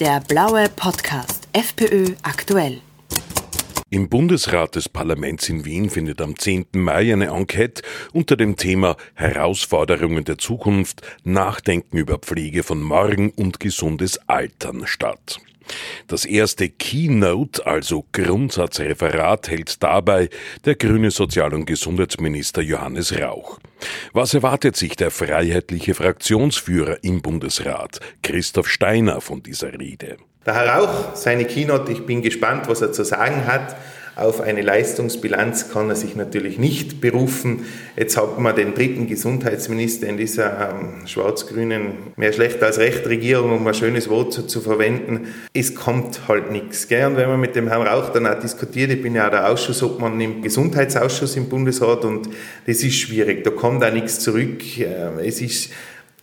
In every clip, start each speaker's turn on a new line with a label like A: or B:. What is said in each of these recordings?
A: Der blaue Podcast FPÖ aktuell.
B: Im Bundesrat des Parlaments in Wien findet am 10. Mai eine Enquete unter dem Thema Herausforderungen der Zukunft, Nachdenken über Pflege von morgen und gesundes Altern statt. Das erste Keynote, also Grundsatzreferat, hält dabei der grüne Sozial- und Gesundheitsminister Johannes Rauch. Was erwartet sich der freiheitliche Fraktionsführer im Bundesrat, Christoph Steiner, von dieser Rede?
C: Der Herr Rauch, seine Keynote, ich bin gespannt, was er zu sagen hat. Auf eine Leistungsbilanz kann er sich natürlich nicht berufen. Jetzt hat man den dritten Gesundheitsminister in dieser ähm, schwarz-grünen, mehr schlecht als recht Regierung, um ein schönes Wort zu, zu verwenden. Es kommt halt nichts. Gell? Und wenn man mit dem Herrn Rauch dann auch diskutiert, ich bin ja auch der Ausschussobmann im Gesundheitsausschuss im Bundesrat und das ist schwierig. Da kommt auch nichts zurück. Ähm, es ist,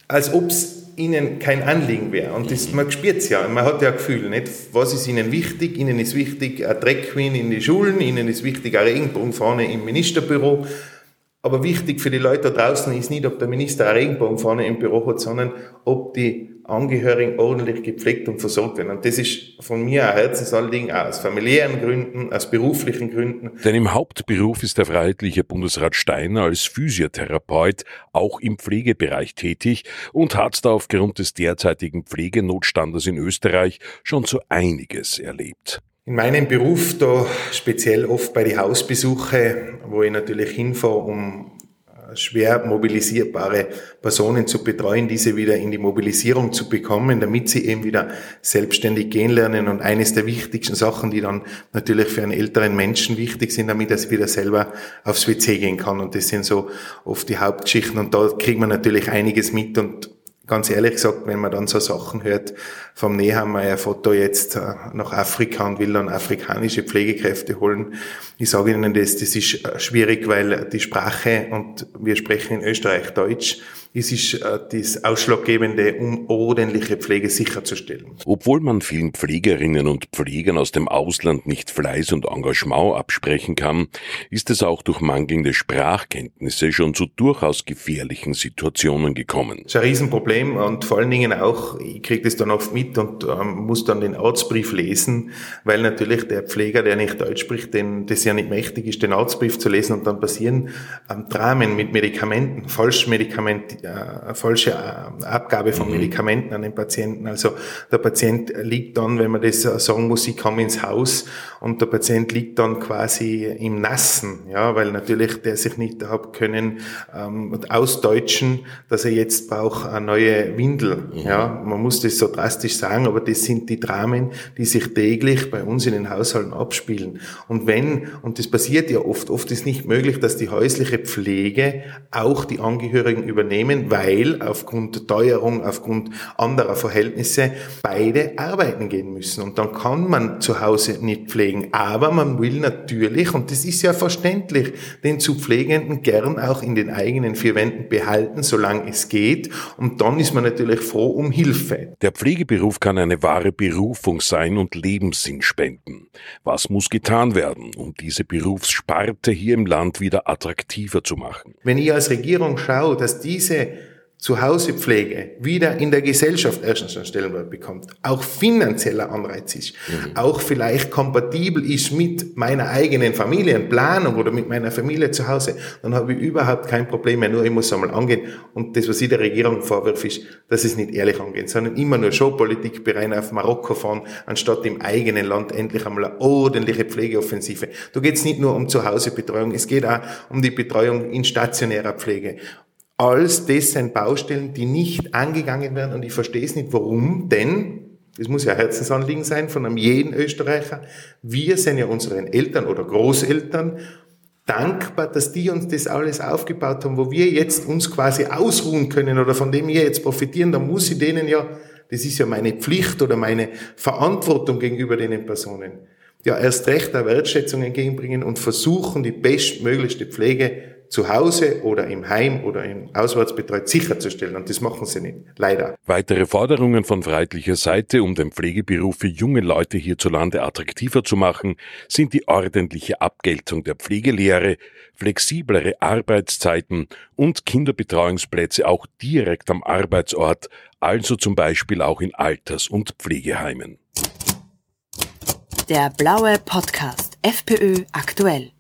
C: als ob es ihnen kein Anliegen wäre. Und das, man spürt es ja, man hat ja ein Gefühl, nicht? was ist ihnen wichtig? Ihnen ist wichtig eine Drag Queen in die Schulen, ihnen ist wichtig eine Regenbogen vorne im Ministerbüro. Aber wichtig für die Leute da draußen ist nicht, ob der Minister eine Regenbogen vorne im Büro hat, sondern ob die Angehörigen ordentlich gepflegt und versorgt werden. Und das ist von mir ein Herzensanliegen, aus familiären Gründen, aus beruflichen Gründen.
B: Denn im Hauptberuf ist der Freiheitliche Bundesrat Steiner als Physiotherapeut auch im Pflegebereich tätig und hat da aufgrund des derzeitigen Pflegenotstandes in Österreich schon so einiges erlebt.
C: In meinem Beruf, da speziell oft bei den Hausbesuche, wo ich natürlich hinfahre, um schwer mobilisierbare Personen zu betreuen, diese wieder in die Mobilisierung zu bekommen, damit sie eben wieder selbstständig gehen lernen. Und eines der wichtigsten Sachen, die dann natürlich für einen älteren Menschen wichtig sind, damit er wieder selber aufs WC gehen kann. Und das sind so oft die Hauptgeschichten. Und da kriegt man natürlich einiges mit und ganz ehrlich gesagt, wenn man dann so Sachen hört, vom Nehammer Foto jetzt äh, nach Afrika und will dann afrikanische Pflegekräfte holen. Ich sage Ihnen das, das ist äh, schwierig, weil die Sprache und wir sprechen in Österreich Deutsch, es ist äh, das Ausschlaggebende, um ordentliche Pflege sicherzustellen.
B: Obwohl man vielen Pflegerinnen und Pflegern aus dem Ausland nicht Fleiß und Engagement absprechen kann, ist es auch durch mangelnde Sprachkenntnisse schon zu durchaus gefährlichen Situationen gekommen.
C: Das ist ein Riesenproblem und vor allen Dingen auch, ich kriege das dann oft mit und ähm, muss dann den Arztbrief lesen, weil natürlich der Pfleger, der nicht Deutsch spricht, den, das ja nicht mächtig ist, den Arztbrief zu lesen und dann passieren ähm, Dramen mit Medikamenten, Falschmedikamenten, äh, falsche äh, Abgabe von mhm. Medikamenten an den Patienten. Also der Patient liegt dann, wenn man das sagen muss, ich komme ins Haus und der Patient liegt dann quasi im Nassen, ja, weil natürlich der sich nicht hat können ähm, ausdeutschen, dass er jetzt braucht eine neue Windel. Mhm. Ja, man muss das so drastisch sagen, aber das sind die Dramen, die sich täglich bei uns in den Haushalten abspielen. Und wenn, und das passiert ja oft, oft ist nicht möglich, dass die häusliche Pflege auch die Angehörigen übernehmen weil aufgrund Teuerung, aufgrund anderer Verhältnisse beide arbeiten gehen müssen. Und dann kann man zu Hause nicht pflegen. Aber man will natürlich, und das ist ja verständlich, den zu Pflegenden gern auch in den eigenen vier Wänden behalten, solange es geht. Und dann ist man natürlich froh um Hilfe.
B: Der Pflegeberuf kann eine wahre Berufung sein und Lebenssinn spenden. Was muss getan werden, um diese Berufssparte hier im Land wieder attraktiver zu machen?
C: Wenn ich als Regierung schaue, dass diese Zuhausepflege wieder in der Gesellschaft erstens einen Stellenwert bekommt, auch finanzieller Anreiz ist, mhm. auch vielleicht kompatibel ist mit meiner eigenen Familienplanung oder mit meiner Familie zu Hause, dann habe ich überhaupt kein Problem mehr, nur ich muss einmal angehen. Und das, was ich der Regierung vorwirft, ist, dass es nicht ehrlich angehen, sondern immer nur Showpolitik berein auf Marokko fahren, anstatt im eigenen Land endlich einmal eine ordentliche Pflegeoffensive. Da geht es nicht nur um Zuhausebetreuung, es geht auch um die Betreuung in stationärer Pflege. Alles das sind Baustellen, die nicht angegangen werden und ich verstehe es nicht, warum, denn das muss ja Herzensanliegen sein von einem jeden Österreicher. Wir sind ja unseren Eltern oder Großeltern dankbar, dass die uns das alles aufgebaut haben, wo wir jetzt uns quasi ausruhen können oder von dem wir jetzt profitieren, dann muss ich denen ja, das ist ja meine Pflicht oder meine Verantwortung gegenüber den Personen, ja erst recht eine Wertschätzung entgegenbringen und versuchen, die bestmöglichste Pflege zu Hause oder im Heim oder im Auswärtsbetreut sicherzustellen. Und das machen sie nicht. Leider.
B: Weitere Forderungen von freiheitlicher Seite, um den Pflegeberuf für junge Leute hierzulande attraktiver zu machen, sind die ordentliche Abgeltung der Pflegelehre, flexiblere Arbeitszeiten und Kinderbetreuungsplätze auch direkt am Arbeitsort, also zum Beispiel auch in Alters- und Pflegeheimen.
A: Der blaue Podcast FPÖ aktuell.